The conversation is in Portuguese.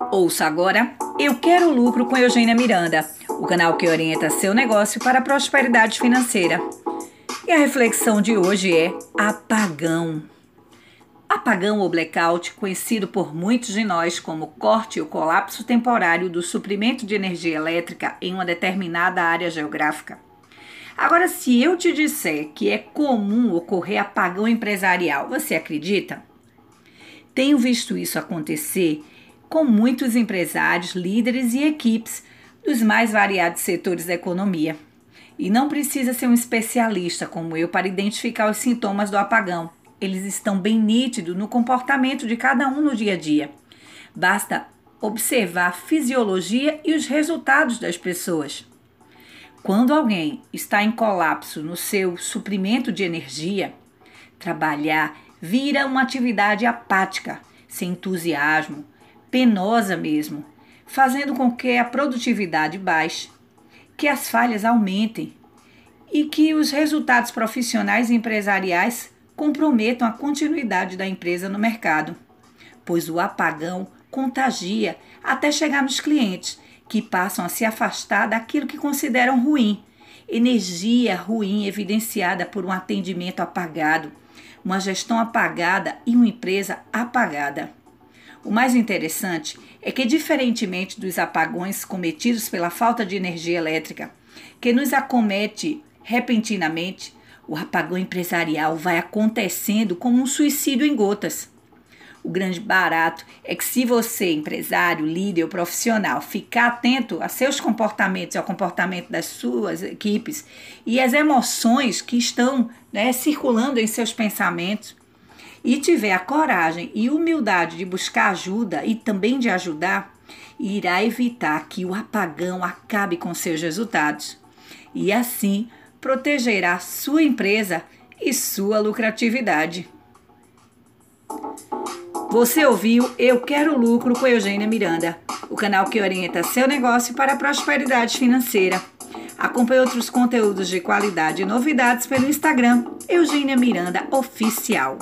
Ouça agora Eu Quero Lucro com Eugênia Miranda, o canal que orienta seu negócio para a prosperidade financeira. E a reflexão de hoje é apagão. Apagão ou blackout, conhecido por muitos de nós como corte ou colapso temporário do suprimento de energia elétrica em uma determinada área geográfica. Agora, se eu te disser que é comum ocorrer apagão empresarial, você acredita? Tenho visto isso acontecer com muitos empresários, líderes e equipes dos mais variados setores da economia. E não precisa ser um especialista como eu para identificar os sintomas do apagão. Eles estão bem nítidos no comportamento de cada um no dia a dia. Basta observar a fisiologia e os resultados das pessoas. Quando alguém está em colapso no seu suprimento de energia, trabalhar vira uma atividade apática, sem entusiasmo, penosa mesmo, fazendo com que a produtividade baixe, que as falhas aumentem e que os resultados profissionais e empresariais comprometam a continuidade da empresa no mercado, pois o apagão contagia até chegar nos clientes, que passam a se afastar daquilo que consideram ruim. Energia ruim evidenciada por um atendimento apagado, uma gestão apagada e uma empresa apagada. O mais interessante é que, diferentemente dos apagões cometidos pela falta de energia elétrica, que nos acomete repentinamente, o apagão empresarial vai acontecendo como um suicídio em gotas. O grande barato é que, se você, empresário, líder ou profissional, ficar atento a seus comportamentos e ao comportamento das suas equipes e as emoções que estão né, circulando em seus pensamentos, e tiver a coragem e humildade de buscar ajuda e também de ajudar, irá evitar que o apagão acabe com seus resultados e assim protegerá sua empresa e sua lucratividade. Você ouviu Eu Quero Lucro com Eugênia Miranda, o canal que orienta seu negócio para a prosperidade financeira. Acompanhe outros conteúdos de qualidade e novidades pelo Instagram Eugênia Miranda Oficial.